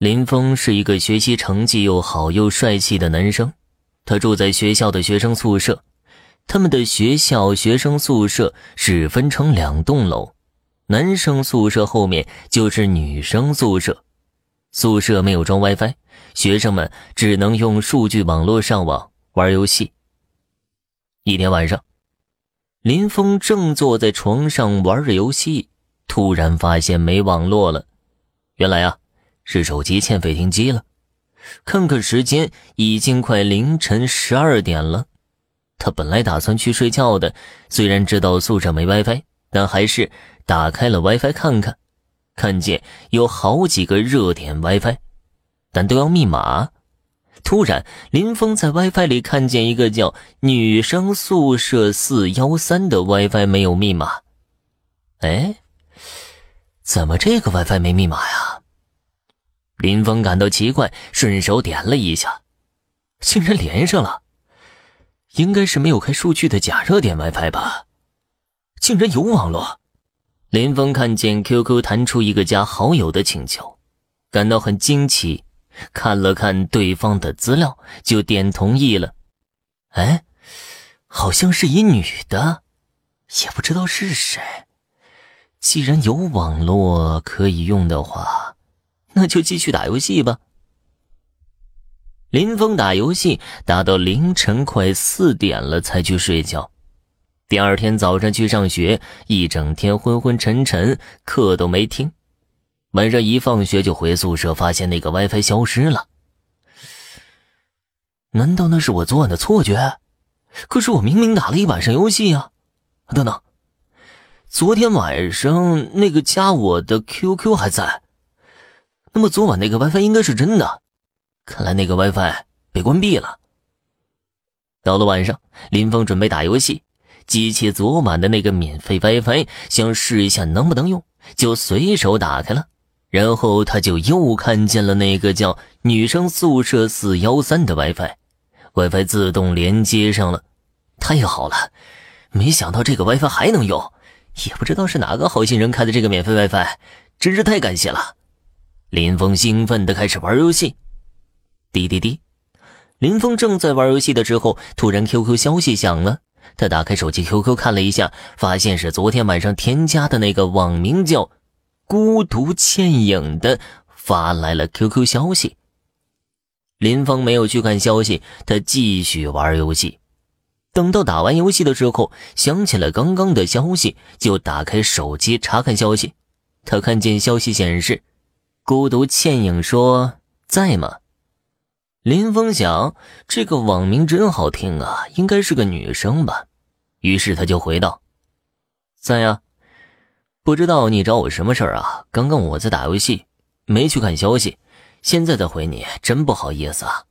林峰是一个学习成绩又好又帅气的男生，他住在学校的学生宿舍。他们的学校学生宿舍是分成两栋楼，男生宿舍后面就是女生宿舍。宿舍没有装 WiFi，学生们只能用数据网络上网玩游戏。一天晚上，林峰正坐在床上玩着游戏，突然发现没网络了。原来啊，是手机欠费停机了。看看时间，已经快凌晨十二点了。他本来打算去睡觉的，虽然知道宿舍没 WiFi，但还是打开了 WiFi 看看。看见有好几个热点 WiFi，但都要密码。突然，林峰在 WiFi 里看见一个叫“女生宿舍四幺三”的 WiFi 没有密码。哎，怎么这个 WiFi 没密码呀？林峰感到奇怪，顺手点了一下，竟然连上了。应该是没有开数据的假热点 WiFi 吧？竟然有网络！林峰看见 QQ 弹出一个加好友的请求，感到很惊奇，看了看对方的资料，就点同意了。哎，好像是一女的，也不知道是谁。既然有网络可以用的话，那就继续打游戏吧。林峰打游戏打到凌晨快四点了才去睡觉。第二天早上去上学，一整天昏昏沉沉，课都没听。晚上一放学就回宿舍，发现那个 WiFi 消失了。难道那是我昨晚的错觉？可是我明明打了一晚上游戏啊！等等，昨天晚上那个加我的 QQ 还在，那么昨晚那个 WiFi 应该是真的。看来那个 WiFi 被关闭了。到了晚上，林峰准备打游戏，记起昨晚的那个免费 WiFi，想试一下能不能用，就随手打开了。然后他就又看见了那个叫“女生宿舍四幺三”的 WiFi，WiFi 自动连接上了。太好了，没想到这个 WiFi 还能用，也不知道是哪个好心人开的这个免费 WiFi，真是太感谢了。林峰兴奋地开始玩游戏。滴滴滴，林峰正在玩游戏的时候，突然 QQ 消息响了。他打开手机 QQ 看了一下，发现是昨天晚上添加的那个网名叫“孤独倩影”的发来了 QQ 消息。林峰没有去看消息，他继续玩游戏。等到打完游戏的时候，想起了刚刚的消息，就打开手机查看消息。他看见消息显示：“孤独倩影说在吗？”林峰想，这个网名真好听啊，应该是个女生吧。于是他就回道：“在呀，不知道你找我什么事儿啊？刚刚我在打游戏，没去看消息，现在再回你，真不好意思啊。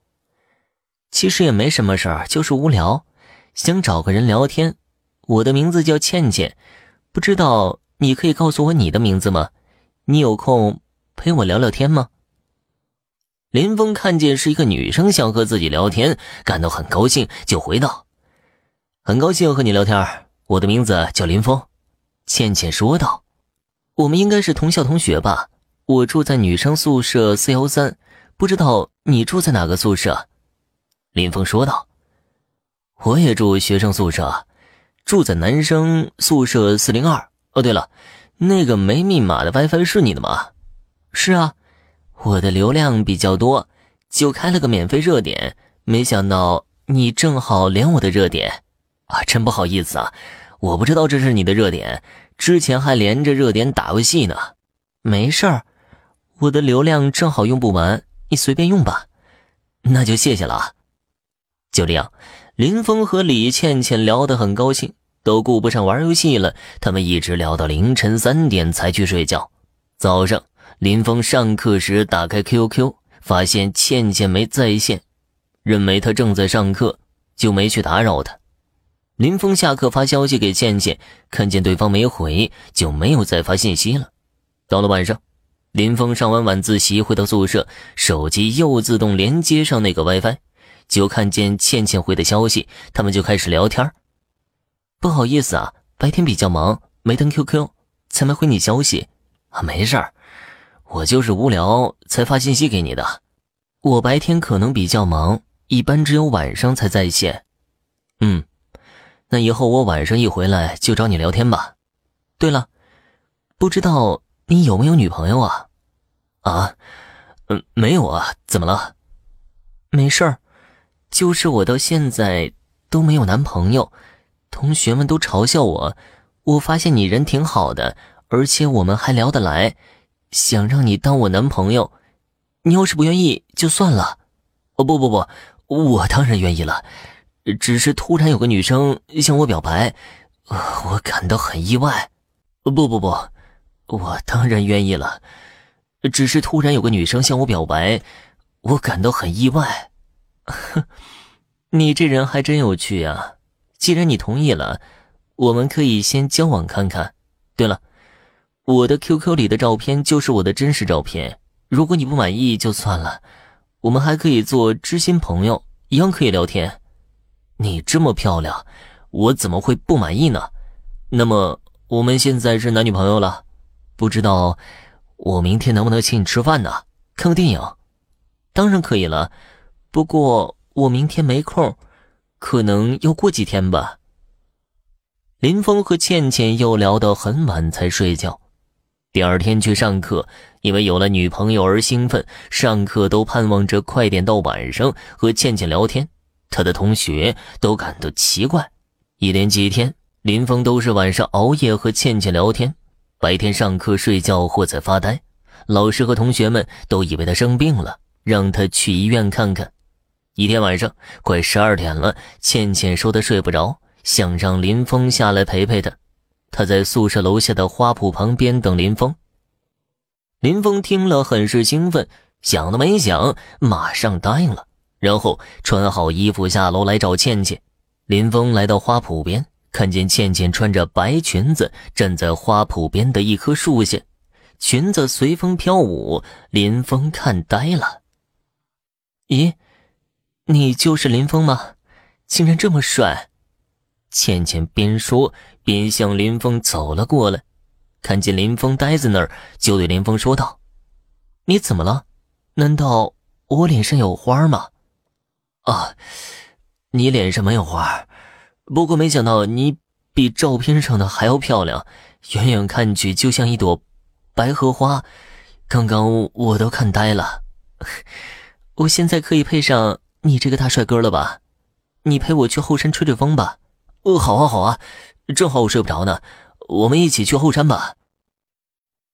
其实也没什么事儿，就是无聊，想找个人聊天。我的名字叫倩倩，不知道你可以告诉我你的名字吗？你有空陪我聊聊天吗？”林峰看见是一个女生想和自己聊天，感到很高兴，就回道：“很高兴和你聊天，我的名字叫林峰。”倩倩说道：“我们应该是同校同学吧？我住在女生宿舍四幺三，不知道你住在哪个宿舍？”林峰说道：“我也住学生宿舍，住在男生宿舍四零二。哦，对了，那个没密码的 WiFi 是你的吗？”“是啊。”我的流量比较多，就开了个免费热点，没想到你正好连我的热点，啊，真不好意思啊，我不知道这是你的热点，之前还连着热点打游戏呢。没事儿，我的流量正好用不完，你随便用吧。那就谢谢了啊。就这样，林峰和李倩倩聊得很高兴，都顾不上玩游戏了，他们一直聊到凌晨三点才去睡觉。早上。林峰上课时打开 QQ，发现倩倩没在线，认为她正在上课，就没去打扰她。林峰下课发消息给倩倩，看见对方没回，就没有再发信息了。到了晚上，林峰上完晚自习回到宿舍，手机又自动连接上那个 WiFi，就看见倩倩回的消息，他们就开始聊天。不好意思啊，白天比较忙，没登 QQ，才没回你消息。啊，没事儿。我就是无聊才发信息给你的。我白天可能比较忙，一般只有晚上才在线。嗯，那以后我晚上一回来就找你聊天吧。对了，不知道你有没有女朋友啊？啊，嗯，没有啊。怎么了？没事儿，就是我到现在都没有男朋友，同学们都嘲笑我。我发现你人挺好的，而且我们还聊得来，想让你当我男朋友。你要是不愿意就算了。哦不不不，我当然愿意了。只是突然有个女生向我表白，我感到很意外。不不不，我当然愿意了。只是突然有个女生向我表白，我感到很意外。哼，你这人还真有趣啊！既然你同意了，我们可以先交往看看。对了，我的 QQ 里的照片就是我的真实照片。如果你不满意就算了，我们还可以做知心朋友，一样可以聊天。你这么漂亮，我怎么会不满意呢？那么我们现在是男女朋友了，不知道我明天能不能请你吃饭呢？看个电影，当然可以了。不过我明天没空，可能要过几天吧。林峰和倩倩又聊到很晚才睡觉，第二天去上课，因为有了女朋友而兴奋，上课都盼望着快点到晚上和倩倩聊天。他的同学都感到奇怪，一连几天，林峰都是晚上熬夜和倩倩聊天，白天上课睡觉或在发呆。老师和同学们都以为他生病了，让他去医院看看。一天晚上快十二点了，倩倩说她睡不着，想让林峰下来陪陪她。她在宿舍楼下的花圃旁边等林峰。林峰听了很是兴奋，想都没想，马上答应了。然后穿好衣服下楼来找倩倩。林峰来到花圃边，看见倩倩穿着白裙子站在花圃边的一棵树下，裙子随风飘舞。林峰看呆了。咦，你就是林峰吗？竟然这么帅！倩倩边说便向林峰走了过来，看见林峰呆在那儿，就对林峰说道：“你怎么了？难道我脸上有花吗？”啊，你脸上没有花，不过没想到你比照片上的还要漂亮，远远看去就像一朵白荷花。刚刚我都看呆了，我现在可以配上你这个大帅哥了吧？你陪我去后山吹吹风吧。哦，好啊，好啊，正好我睡不着呢，我们一起去后山吧。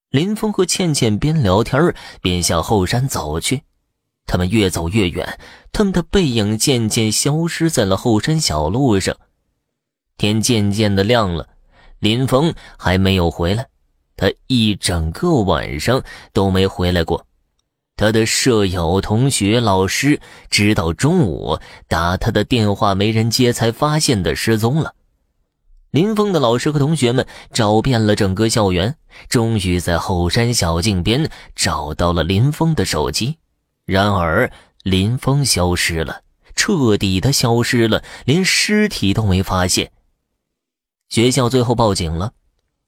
林峰和倩倩边聊天边向后山走去。他们越走越远，他们的背影渐渐消失在了后山小路上。天渐渐的亮了，林峰还没有回来，他一整个晚上都没回来过。他的舍友、同学、老师，直到中午打他的电话没人接，才发现他失踪了。林峰的老师和同学们找遍了整个校园，终于在后山小径边找到了林峰的手机。然而，林峰消失了，彻底的消失了，连尸体都没发现。学校最后报警了，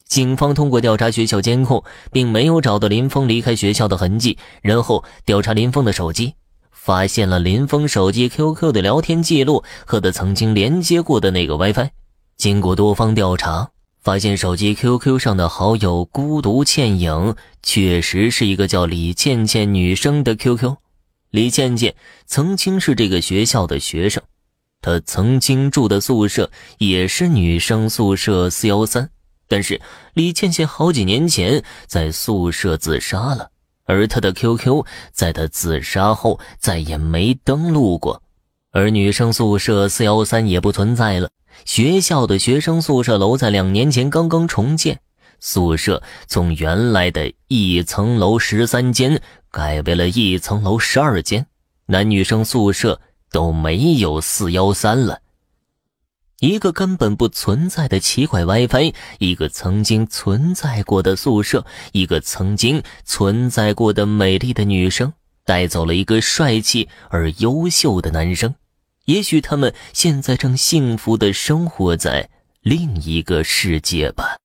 警方通过调查学校监控，并没有找到林峰离开学校的痕迹。然后调查林峰的手机，发现了林峰手机 QQ 的聊天记录和他曾经连接过的那个 WiFi。经过多方调查，发现手机 QQ 上的好友“孤独倩影”确实是一个叫李倩倩女生的 QQ。李倩倩曾经是这个学校的学生，她曾经住的宿舍也是女生宿舍四幺三。但是李倩倩好几年前在宿舍自杀了，而她的 QQ 在她自杀后再也没登录过，而女生宿舍四幺三也不存在了。学校的学生宿舍楼在两年前刚刚重建，宿舍从原来的一层楼十三间。改为了一层楼十二间，男女生宿舍都没有四幺三了。一个根本不存在的奇怪 WiFi，一个曾经存在过的宿舍，一个曾经存在过的美丽的女生，带走了一个帅气而优秀的男生。也许他们现在正幸福的生活在另一个世界吧。